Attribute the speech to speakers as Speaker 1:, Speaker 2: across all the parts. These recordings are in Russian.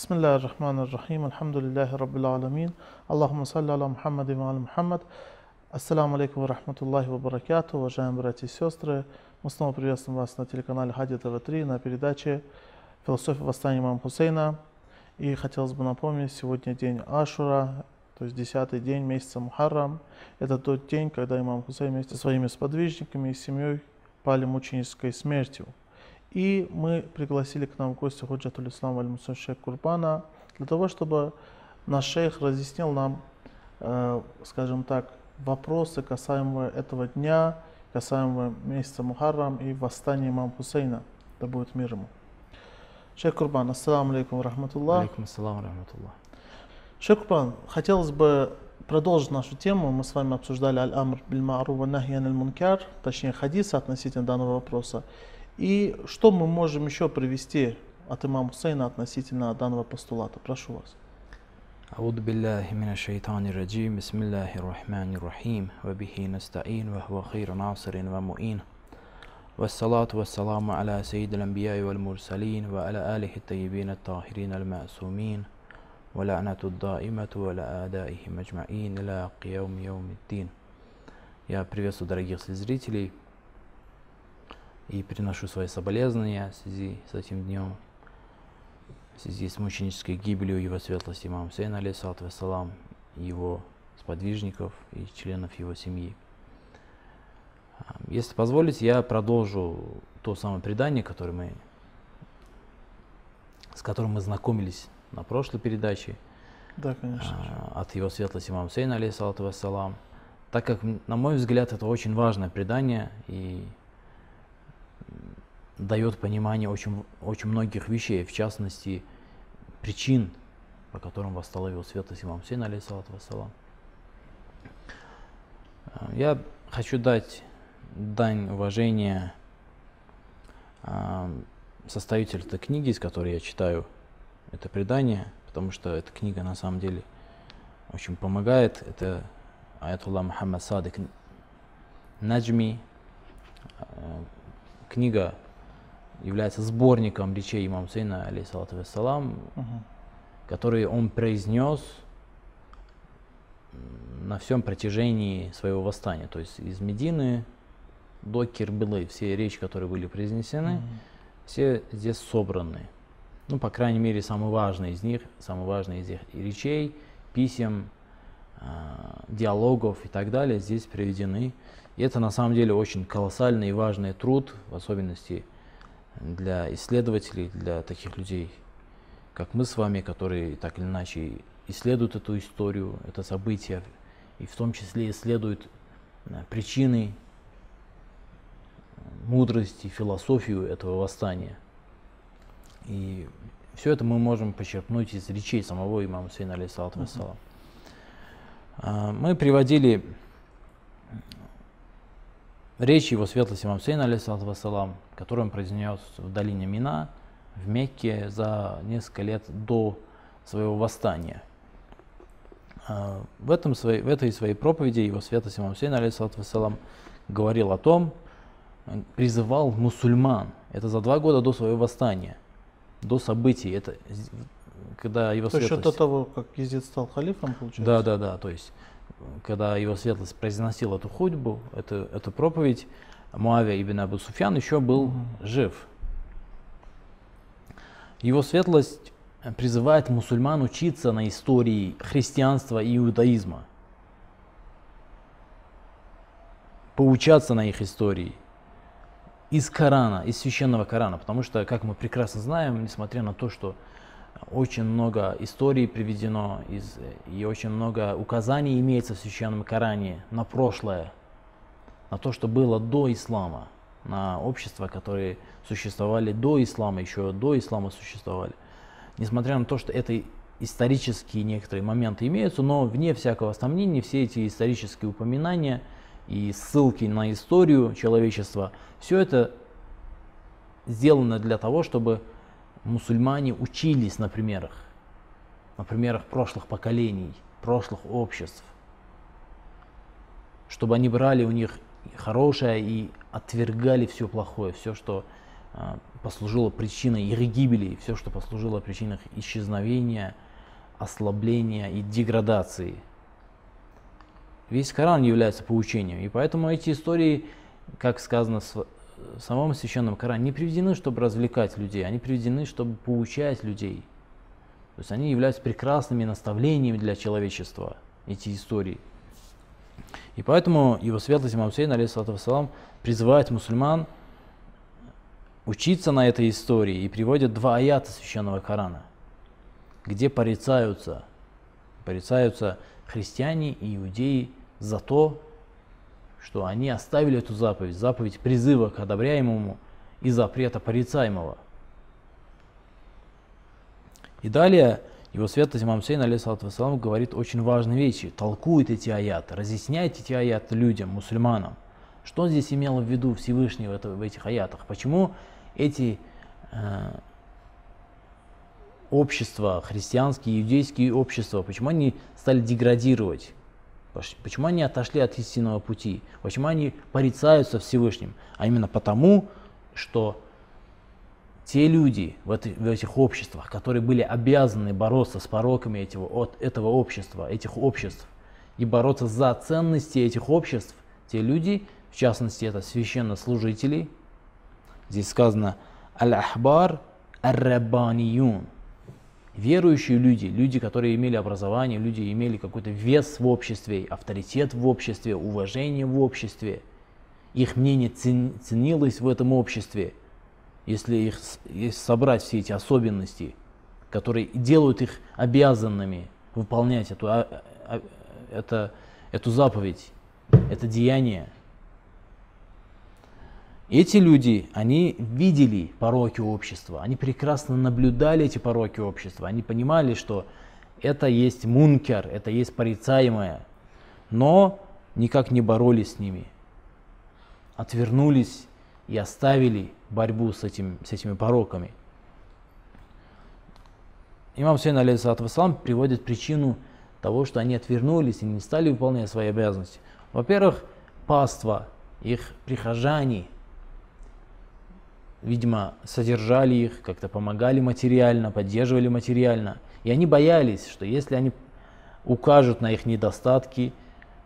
Speaker 1: بسم الله الرحمن الرحيم الحمد لله رب العالمين اللهم صل على محمد وعلى محمد Ассаламу алейкум рахматуллахи ва баракату, уважаемые братья и сестры. Мы снова приветствуем вас на телеканале Хади ТВ-3 на передаче «Философия восстания имама Хусейна». И хотелось бы напомнить, сегодня день Ашура, то есть десятый день месяца Мухаррам. Это тот день, когда имам Хусейн вместе со своими сподвижниками и семьей пали мученической смертью. И мы пригласили к нам в гости Худжатуль Ислам аль шейх Курбана для того, чтобы наш шейх разъяснил нам, э, скажем так, вопросы касаемо этого дня, касаемо месяца Мухаррам и восстания имама Хусейна, да будет мир ему. Шейх Курбан, ассаламу алейкум рахматуллах.
Speaker 2: Алейкум ассалам рахматуллах.
Speaker 1: Шейх Курбан, хотелось бы продолжить нашу тему. Мы с вами обсуждали аль-амр биль ма'ру ва нахи мункар, точнее хадиса относительно данного вопроса. И что мы можем еще привести от имама Хусейна относительно данного постулата? Прошу вас.
Speaker 2: أعوذ بالله من الشيطان الرجيم بسم الله الرحمن الرحيم وبه نستعين وهو خير ناصر ومؤين والصلاة والسلام على سيد الأنبياء والمرسلين وعلى آله الطيبين الطاهرين المعصومين ولعنة الدائمة وعلى آدائهم أجمعين إلى قيوم يوم الدين Я приветствую дорогих зрителей и приношу свои соболезнования в связи с этим днем в связи с мученической гибелью его светлости имам Хусейна, алейсалату вассалам, его сподвижников и членов его семьи. Если позволите, я продолжу то самое предание, которое мы, с которым мы знакомились на прошлой передаче.
Speaker 1: Да, конечно.
Speaker 2: А, от его светлости имам Хусейна, алейсалату вассалам. Так как, на мой взгляд, это очень важное предание и дает понимание очень, очень многих вещей, в частности, причин, по которым восстал его светлость имам Хусейн, алейхиссалату вассалам. А, я хочу дать дань уважения а, составителю этой книги, из которой я читаю это предание, потому что эта книга на самом деле очень помогает. Это Аятулла Мухаммад Садик Наджми. А, книга является сборником речей имама Хусейна, алейхиссалату вассалам, угу. которые он произнес на всем протяжении своего восстания. То есть из Медины до Кирбилы, все речи, которые были произнесены, угу. все здесь собраны. Ну, по крайней мере, самые важные из них, самые важные из их речей, писем, э, диалогов и так далее здесь приведены. И это на самом деле очень колоссальный и важный труд, в особенности для исследователей, для таких людей, как мы с вами, которые так или иначе исследуют эту историю, это событие, и в том числе исследуют э, причины, мудрости, философию этого восстания. И все это мы можем почерпнуть из речей самого имама Сейна, алейхиссалату вассалам. Uh-huh. Мы приводили речь его светлости имам Сейна, алейхиссалам, которую он произнес в долине Мина, в Мекке за несколько лет до своего восстания. А, в, этом, в этой своей проповеди его светлость имам Сейна, алейхиссалам, говорил о том, призывал мусульман, это за два года до своего восстания, до событий, это когда его
Speaker 1: то
Speaker 2: светлость...
Speaker 1: еще до того, как Езид стал халифом, получается?
Speaker 2: Да, да, да, то есть когда его светлость произносил эту худьбу, эту, эту проповедь, Муавия ибн Абу Суфьян еще был mm-hmm. жив. Его светлость призывает мусульман учиться на истории христианства и иудаизма. Поучаться на их истории. Из Корана, из священного Корана. Потому что, как мы прекрасно знаем, несмотря на то, что очень много историй приведено из, и очень много указаний имеется в Священном Коране на прошлое, на то, что было до ислама, на общества, которые существовали до ислама, еще до ислама существовали. Несмотря на то, что это исторические некоторые моменты имеются, но вне всякого сомнения все эти исторические упоминания и ссылки на историю человечества, все это сделано для того, чтобы мусульмане учились на примерах, на примерах прошлых поколений, прошлых обществ, чтобы они брали у них хорошее и отвергали все плохое, все, что а, послужило причиной их гибели, все, что послужило причиной исчезновения, ослабления и деградации. Весь Коран является поучением, и поэтому эти истории, как сказано самом священном Коране, не приведены, чтобы развлекать людей, они приведены, чтобы поучать людей. То есть они являются прекрасными наставлениями для человечества, эти истории. И поэтому его светлость имам Сейн, алейхиссалам, призывает мусульман учиться на этой истории и приводит два аята священного Корана, где порицаются, порицаются христиане и иудеи за то, что они оставили эту заповедь, заповедь призыва к одобряемому и запрета порицаемого. И далее его святость имам Сейн, алейхиссалам, говорит очень важные вещи, толкует эти аяты, разъясняет эти аяты людям, мусульманам. Что здесь имел в виду Всевышний в, это, в этих аятах? Почему эти э, общества, христианские, иудейские общества, почему они стали деградировать? Почему они отошли от истинного пути? Почему они порицаются Всевышним? А именно потому, что те люди в, этой, в этих обществах, которые были обязаны бороться с пороками этого, от этого общества, этих обществ, и бороться за ценности этих обществ, те люди, в частности, это священнослужители, здесь сказано «Аль-Ахбар ар-Раббаниюн», верующие люди, люди, которые имели образование, люди имели какой-то вес в обществе, авторитет в обществе, уважение в обществе, их мнение ценилось в этом обществе, если их если собрать все эти особенности, которые делают их обязанными выполнять эту, а, а, это, эту заповедь, это деяние – эти люди, они видели пороки общества, они прекрасно наблюдали эти пороки общества, они понимали, что это есть мункер, это есть порицаемое, но никак не боролись с ними, отвернулись и оставили борьбу с, этим, с этими пороками. Имам Сейн алейхиссалам приводит причину того, что они отвернулись и не стали выполнять свои обязанности. Во-первых, паства, их прихожане – видимо, содержали их, как-то помогали материально, поддерживали материально. И они боялись, что если они укажут на их недостатки,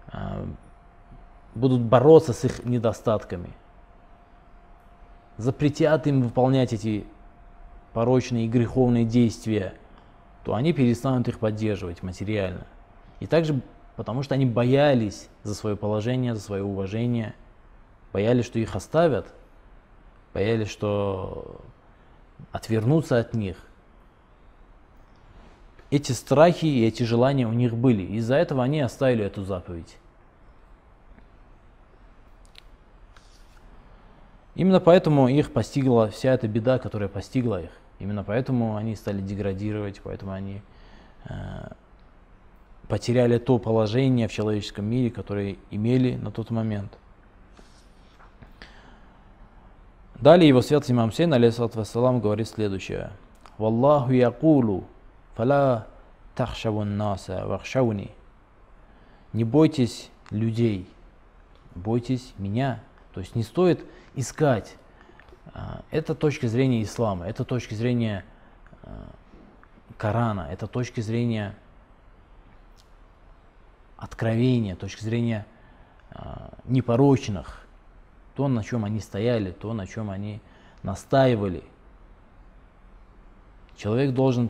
Speaker 2: а, будут бороться с их недостатками, запретят им выполнять эти порочные и греховные действия, то они перестанут их поддерживать материально. И также потому, что они боялись за свое положение, за свое уважение, боялись, что их оставят – боялись, что отвернуться от них. Эти страхи и эти желания у них были. Из-за этого они оставили эту заповедь. Именно поэтому их постигла вся эта беда, которая постигла их. Именно поэтому они стали деградировать, поэтому они э, потеряли то положение в человеческом мире, которое имели на тот момент. Далее его свят имам Сейн, алейхиссалам, говорит следующее. Валлаху якулу, фала тахшавун наса вахшауни. Не бойтесь людей, бойтесь меня. То есть не стоит искать. А, это точка зрения ислама, это точка зрения а, Корана, это точка зрения откровения, точка зрения а, непорочных то, на чем они стояли, то, на чем они настаивали. Человек должен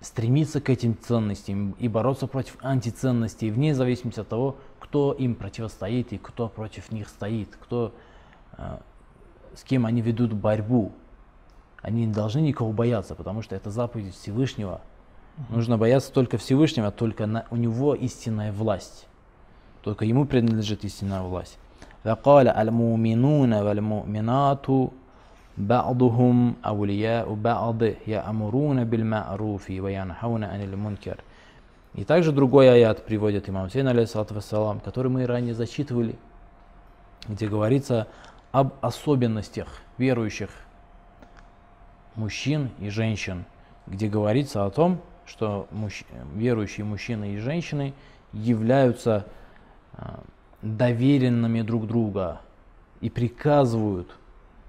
Speaker 2: стремиться к этим ценностям и бороться против антиценностей, вне зависимости от того, кто им противостоит и кто против них стоит, кто, э, с кем они ведут борьбу. Они не должны никого бояться, потому что это заповедь Всевышнего. Нужно бояться только Всевышнего, только на, у него истинная власть. Только ему принадлежит истинная власть. فقال المؤمنون والمؤمنات بعضهم أولياء بعض يأمرون بالمعروف وينحون عن المنكر И также другой аят приводит имам Сейн, алейхиссалам, который мы ранее зачитывали, где говорится об особенностях верующих мужчин и женщин, где говорится о том, что мужч... верующие мужчины и женщины являются а, доверенными друг друга и приказывают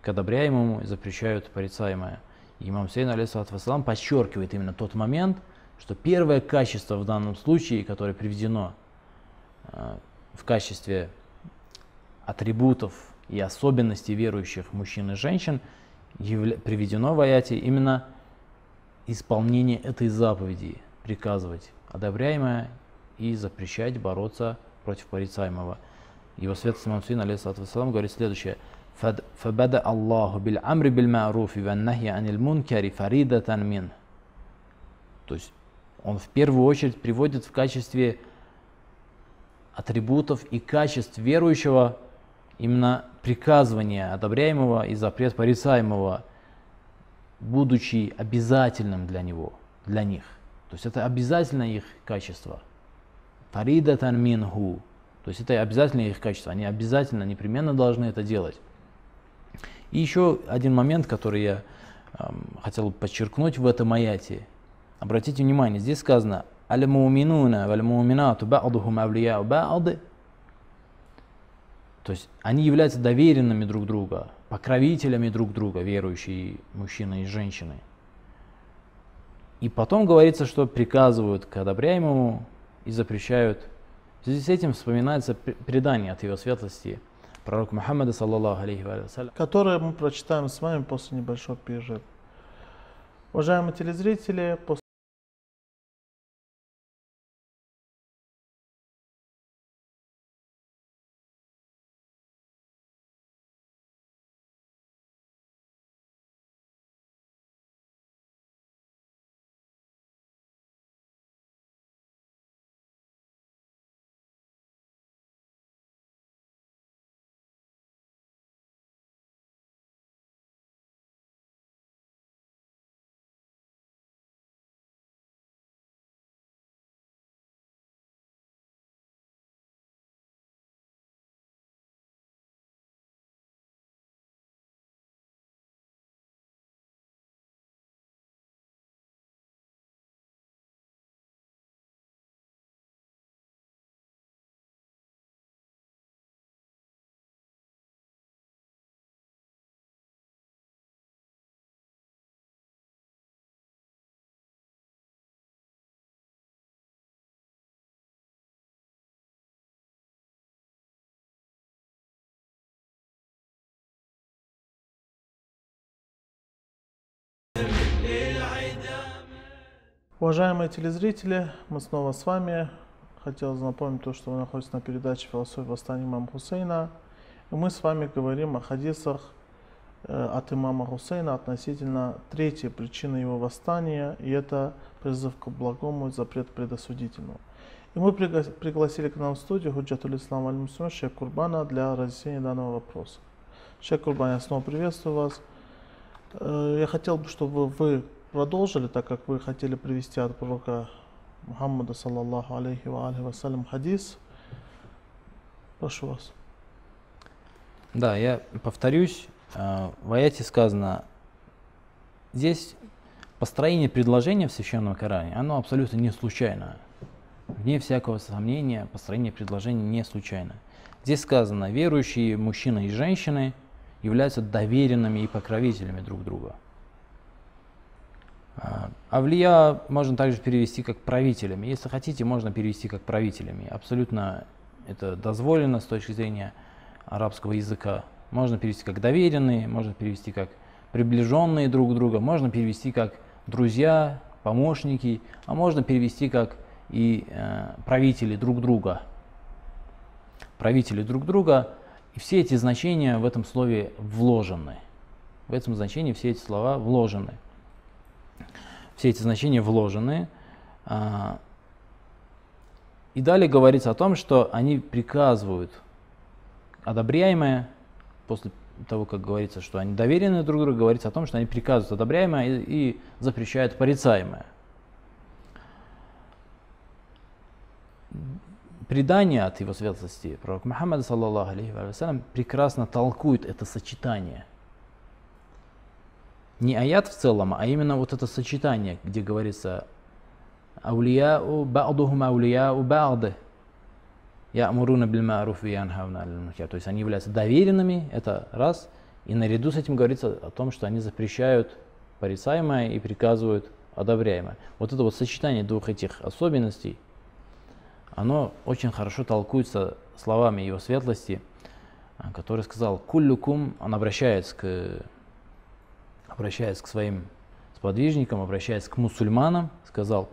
Speaker 2: к одобряемому и запрещают порицаемое. И имам Сейн, алейхиссалам, подчеркивает именно тот момент, что первое качество в данном случае, которое приведено э, в качестве атрибутов и особенностей верующих мужчин и женщин, приведено в аяте именно исполнение этой заповеди, приказывать одобряемое и запрещать бороться против порицаемого. Его святость имам Син, алейхиссалам, говорит следующее. فبدأ الله بالأمر بالمعروف والنهي عن المنكر فريدة منه. То есть он в первую очередь приводит в качестве атрибутов и качеств верующего именно приказывание одобряемого и запрет порицаемого, будучи обязательным для него, для них. То есть это обязательно их качество. Фаридатан минху. То есть это обязательно их качество. Они обязательно, непременно должны это делать. И еще один момент, который я эм, хотел подчеркнуть в этом аяте. Обратите внимание, здесь сказано «Аль-муминуна валь-муминату ба'духум авлияу ба'д». То есть они являются доверенными друг друга, покровителями друг друга, верующие мужчины и женщины. И потом говорится, что приказывают к одобряемому и запрещают. Связи с этим вспоминается предание от его светлости пророка Мухаммада, саллаллаху алейхи вассалям.
Speaker 1: Которое мы прочитаем с вами после небольшого перерыва. Уважаемые телезрители, после Уважаемые телезрители, мы снова с вами. Хотел напомнить то, что вы находитесь на передаче «Философия восстания имама Хусейна». И мы с вами говорим о хадисах э, от имама Хусейна относительно третьей причины его восстания, и это призыв к благому и запрет предосудительного. И мы пригласили к нам в студию Худжатуль Ислам Аль-Мусlim Шейх Курбана для разъяснения данного вопроса. Шейх Курбан, я снова приветствую вас. Э, я хотел бы, чтобы вы продолжили, так как вы хотели привести от пророка Мухаммада, саллаллаху алейхи ва алейхи вассалям, хадис. Прошу вас.
Speaker 2: Да, я повторюсь, э, в аяте сказано, здесь построение предложения в Священном Коране, оно абсолютно не случайно. Вне всякого сомнения, построение предложения не случайно. Здесь сказано, верующие мужчины и женщины являются доверенными и покровителями друг друга. А, Авлия можно также перевести как правителями. Если хотите, можно перевести как правителями. Абсолютно это дозволено с точки зрения арабского языка. Можно перевести как доверенные, можно перевести как приближенные друг друга, можно перевести как друзья, помощники, а можно перевести как и э, правители друг друга. Правители друг друга. И все эти значения в этом слове вложены. В этом значении все эти слова вложены все эти значения вложены. А, и далее говорится о том, что они приказывают одобряемое, после того, как говорится, что они доверены друг другу, говорится о том, что они приказывают одобряемое и, и запрещают порицаемое. Предание от его светлости, пророк Мухаммад, саллаллаху алейхи прекрасно толкует это сочетание – не аят в целом, а именно вот это сочетание, где говорится аулияу ба'духум аулияу ба'д. Я'муруна биль ма'руф и янхауна То есть они являются доверенными, это раз, И наряду с этим говорится о том, что они запрещают порицаемое и приказывают одобряемое. Вот это вот сочетание двух этих особенностей, оно очень хорошо толкуется словами его светлости, который сказал «Куллюкум», он обращается к, обращается к своим сподвижникам, обращается к мусульманам, сказал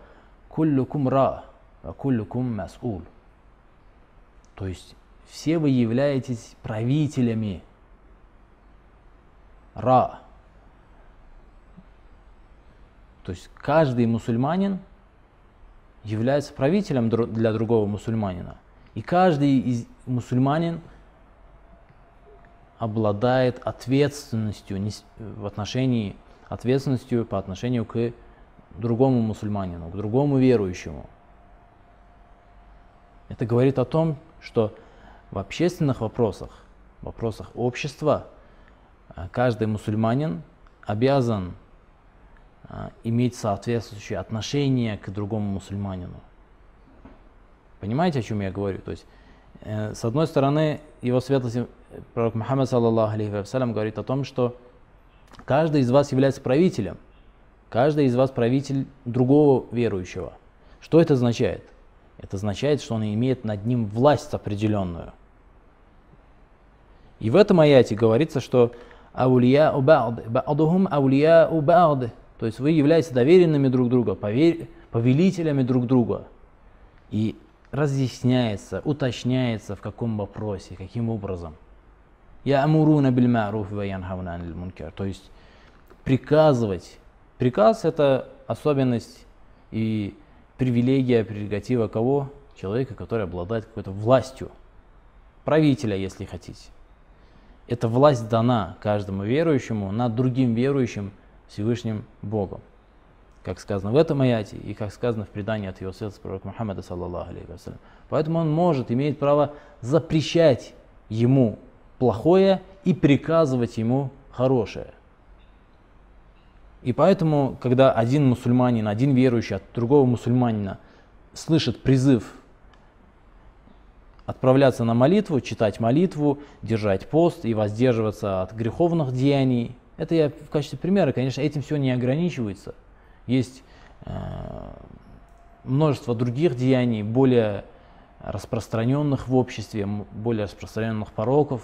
Speaker 2: «Куллюкум ра, а куллюкум мас'ул». То есть все вы являетесь правителями. Ра. То есть каждый мусульманин является правителем для другого мусульманина. И каждый из мусульманин обладает ответственностью в отношении ответственностью по отношению к другому мусульманину, к другому верующему. Это говорит о том, что в общественных вопросах, в вопросах общества, э, каждый мусульманин обязан э, иметь соответствующее отношение к другому мусульманину. Понимаете, о чем я говорю? То есть, с одной стороны, его светлость, пророк Мухаммад, саллаллаху алейхи вассалям, говорит о том, что каждый из вас является правителем. Каждый из вас правитель другого верующего. Что это означает? Это означает, что он имеет над ним власть определенную. И в этом аяте говорится, что аулия убад, ба'духум аулия убад. То есть вы являетесь доверенными друг друга, повелителями друг друга. И разъясняется, уточняется в каком вопросе, каким образом. Я амуруна биль ма'руф ва янхауна анил мункар. То есть приказывать. Приказ это особенность и привилегия, прерогатива кого? Человека, который обладает какой-то властью. Правителя, если хотите. Эта власть дана каждому верующему над другим верующим Всевышним Богом. Как сказано в этом аяте и как сказано в предании от его святого пророка Мухаммада, саллаллаху алейхи вассалям. Поэтому он может, имеет право запрещать ему плохое и приказывать ему хорошее. И поэтому, когда один мусульманин, один верующий от другого мусульманина слышит призыв отправляться на молитву, читать молитву, держать пост и воздерживаться от греховных деяний, это я в качестве примера, конечно, этим все не ограничивается. Есть э, множество других деяний, более распространенных в обществе, более распространенных пороков,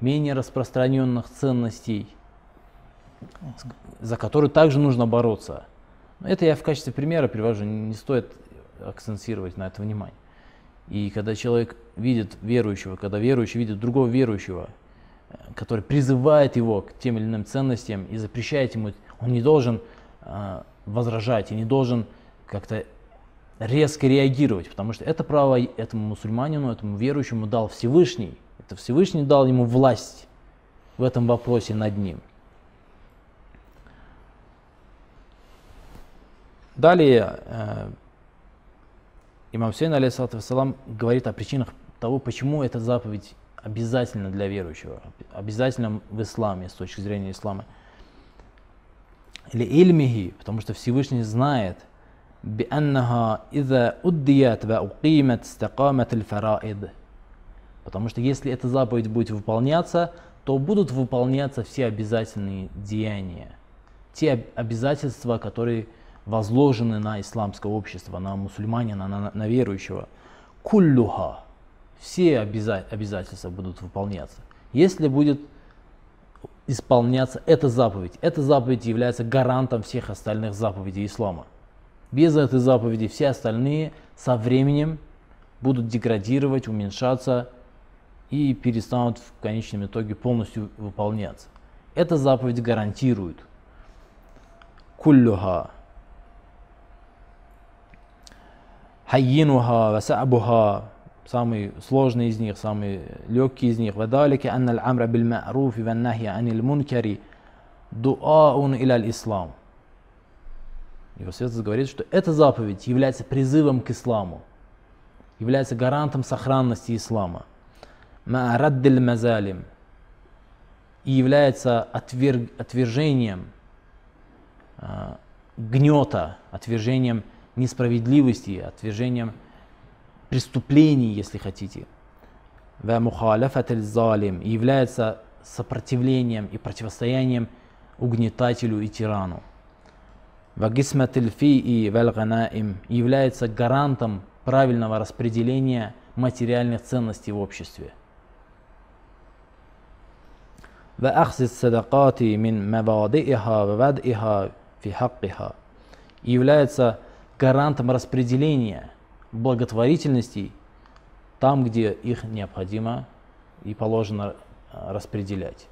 Speaker 2: менее распространенных ценностей – за которую также нужно бороться. Это я в качестве примера привожу, не стоит акцентировать на это внимание. И когда человек видит верующего, когда верующий видит другого верующего, э, который призывает его к тем или иным ценностям и запрещает ему, он не должен э, возражать и не должен как-то резко реагировать, потому что это право этому мусульманину, этому верующему дал Всевышний. Это Всевышний дал ему власть в этом вопросе над ним. Далее э, имам Сейн, алейхиссалам, говорит о причинах того, почему эта заповедь обязательна для верующего, обязательно в исламе, с точки зрения ислама Или ильмихи, потому что Всевышний знает, بأنها إذا أديت وأقيمت استقامت الفرائض. Потому что если эта заповедь будет выполняться, то будут выполняться все обязательные деяния. Те обязательства, которые возложены на исламское общество, на мусульманина, на, на верующего. Куллюха. Все обяза обязательства будут выполняться. Если будет исполняться эта заповедь, эта заповедь является гарантом всех остальных заповедей ислама. Без этой заповеди все остальные со временем будут деградировать, уменьшаться и перестанут в конечном итоге полностью выполняться. Эта заповедь гарантирует куллюха хайинуха ва са'буха, самый сложный из них, самый легкий из них. وذلك أن الأمر بالمعروف والنهي عن المنكر دعاء إلى الإسلام. Его Святость говорит, что эта заповедь является призывом к исламу, является гарантом сохранности ислама. Ма'раддиль мазалим. И является отверг, отвержением э, гнета, отвержением несправедливости, отвержением преступлений, если хотите. залим является сопротивлением и противостоянием угнетателю и тирану. Вагисматиль фи и вальганаим является гарантом правильного распределения материальных ценностей в обществе. وأخذ الصدقات من مبادئها ووضعها في حقها и является гарантом распределения благотворительностей там, где их необходимо и положено э, распределять.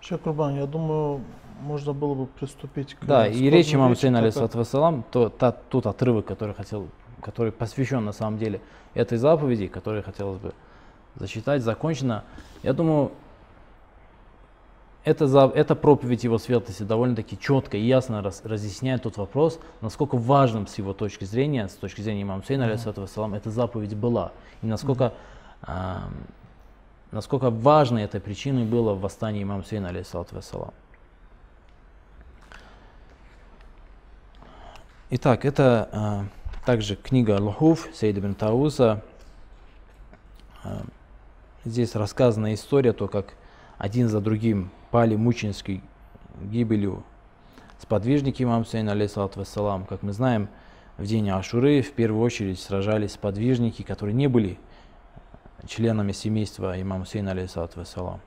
Speaker 1: Шейх Курбан, я думаю, можно было бы приступить к
Speaker 2: Да, и речь имама Сейна, вассалам, то, та- тот отрывок, который хотел, который посвящен на самом деле этой заповеди, который хотелось бы зачитать, закончено. Я думаю, эта, за- эта проповедь его светлости довольно-таки четко и ясно раз- разъясняет тот вопрос, насколько важным с его точки зрения, с точки зрения имама Сейна, вассалам, эта заповедь была. И насколько, ам, насколько важной этой причиной было восстание имама Сейна, алейхиссалату вассалам. Итак, это а, также книга Лухуф Сейд ибн Тауса. А, здесь рассказана история, то как один за другим пали мученической гибелью сподвижники имам Сейна, алейхиссалату вассалам. Как мы знаем, в день Ашуры в первую очередь сражались сподвижники, которые не были членами семейства имама Сейна, алейхиссалату вассалам.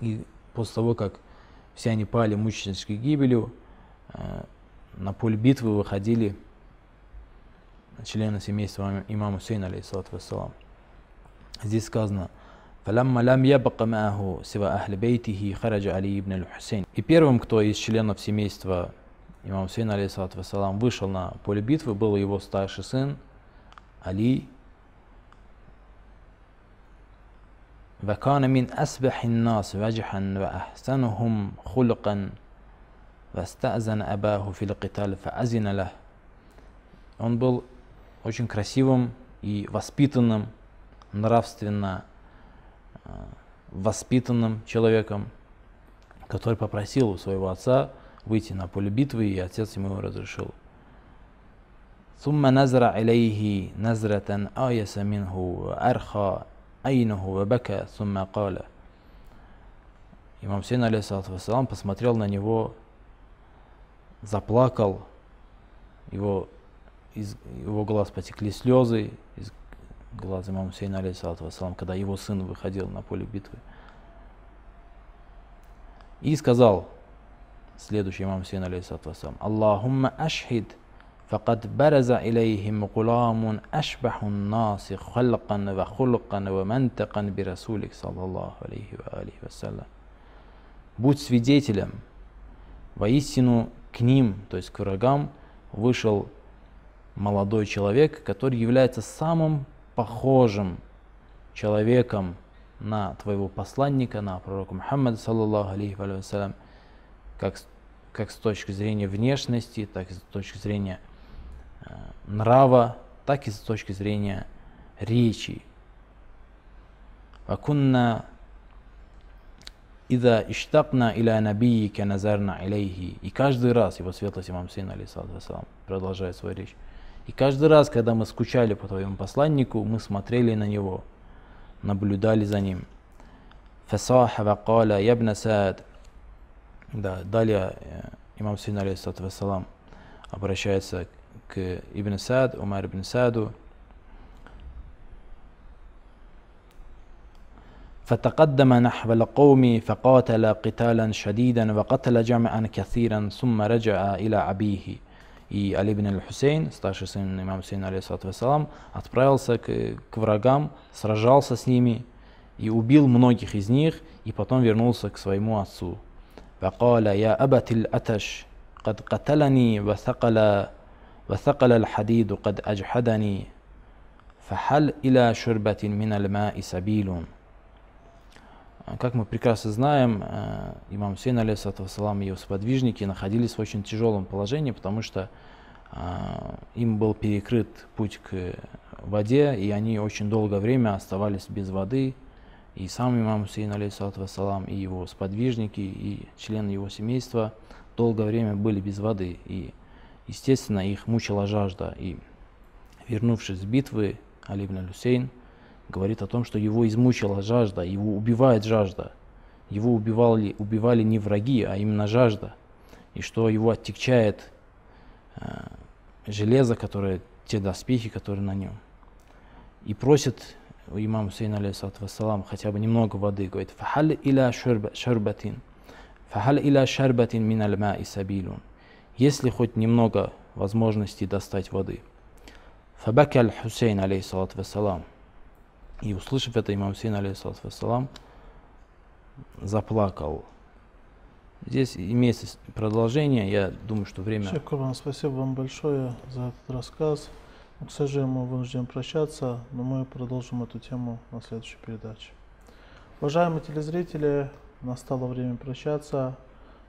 Speaker 2: И после того, как все они пали мученической гибелью, э, на поле битвы выходили члены семейства имам- имама Хусейна, алейхиссалату вассалам. Здесь сказано, «Фалямма лям ябака мааху сива ахли бейтихи хараджа Али ибн аль-Хусейн». И первым, кто из членов семейства имама Хусейна, алейхиссалату вассалам, вышел на поле битвы, был его старший сын Али. وكان من أسبح الناس وجحا وأحسنهم خلقا واستأذن أباه في القتال فأذن له Он был очень красивым и воспитанным, нравственно э, воспитанным человеком, который попросил у своего отца выйти на поле битвы, и отец ему разрешил. ثم نزر إليه نزرة آيس منه وأرخى عينه وبكى ثم قال Имам Сейн, алейхиссалату вассалам, посмотрел на него, заплакал, его, из его глаз потекли слезы, из глаз имам Хусейна, алейсалату вассалам, когда его сын выходил на поле битвы. И сказал следующий имам Хусейн, алейсалату вассалам, «Аллахумма ашхид, فقد برز إليهم гуламун أشبه الناس халкан ва хулкан برسولك صلى الله عليه وآله وسلم. «Будь свидетелем, воистину к ним, то есть к врагам, вышел молодой человек, который является самым похожим человеком на твоего посланника, на пророка Мухаммада, саллаллаху алейхи вассалям, как, как с точки зрения внешности, так и с точки зрения э, нрава, так и с точки зрения речи. Вакунна Ида иштакна иля набии назарна алейхи И каждый раз его светлость имам сын, алейсалам, продолжает свою речь. И каждый раз, когда мы скучали по твоему посланнику, мы смотрели на него, наблюдали за ним. فصاح وقال يا ابن سعد Да, далее э, имам Сейн, алейхиссалату вассалам, обращается к Ибн Сад, Умар ибн Саду, فتقدم نحو القوم فقاتل قتالا شديدا وقتل جمعا كثيرا ثم رجع إلى أبيه и Али ибн аль-Хусейн, старший сын имама Хусейна, алейхиссалату вассалам, отправился к, к врагам, сражался с ними и убил многих из них, и потом вернулся к своему отцу. فقال يا أبت الأتش قد قتلني وثقل وثقل الحديد قد أجحدني فهل إلى شربة من الماء سبيل Как мы прекрасно знаем, э, имам Хусейн, алейхиссалату вассалам, и его сподвижники находились в очень тяжелом положении, потому что э, им был перекрыт путь к воде, и они очень долгое время оставались без воды. И сам имам Хусейн, вассалам, и его сподвижники, и члены его семейства долгое время были без воды. И, естественно, их мучила жажда. И, вернувшись с битвы, Али ибн аль-Хусейн говорит о том, что его измучила жажда, его убивает жажда. Его убивали, убивали не враги, а именно жажда. И что его оттекчает э, железо, которое, те доспехи, которые на нем. И просит у имама Хусейна, алейхиссалам, хотя бы немного воды. Говорит, «Фахаль иля шарбатин, фахаль иля шарбатин мин аль сабилун». Если хоть немного возможности достать воды. Фабаки аль-Хусейн, алейхиссалату вассалам. И услышав это, имам Хусейн, алейхиссалату заплакал. Здесь имеется продолжение, я думаю, что время...
Speaker 1: Шекурбан, спасибо вам большое за этот рассказ. Но, к сожалению, мы вынуждены прощаться, но мы продолжим эту тему на следующей передаче. Уважаемые телезрители, настало время прощаться.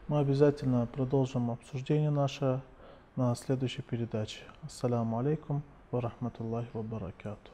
Speaker 1: Мы обязательно продолжим обсуждение наше на следующей передаче. Ассаламу алейкум ва рахматуллахи ва баракату.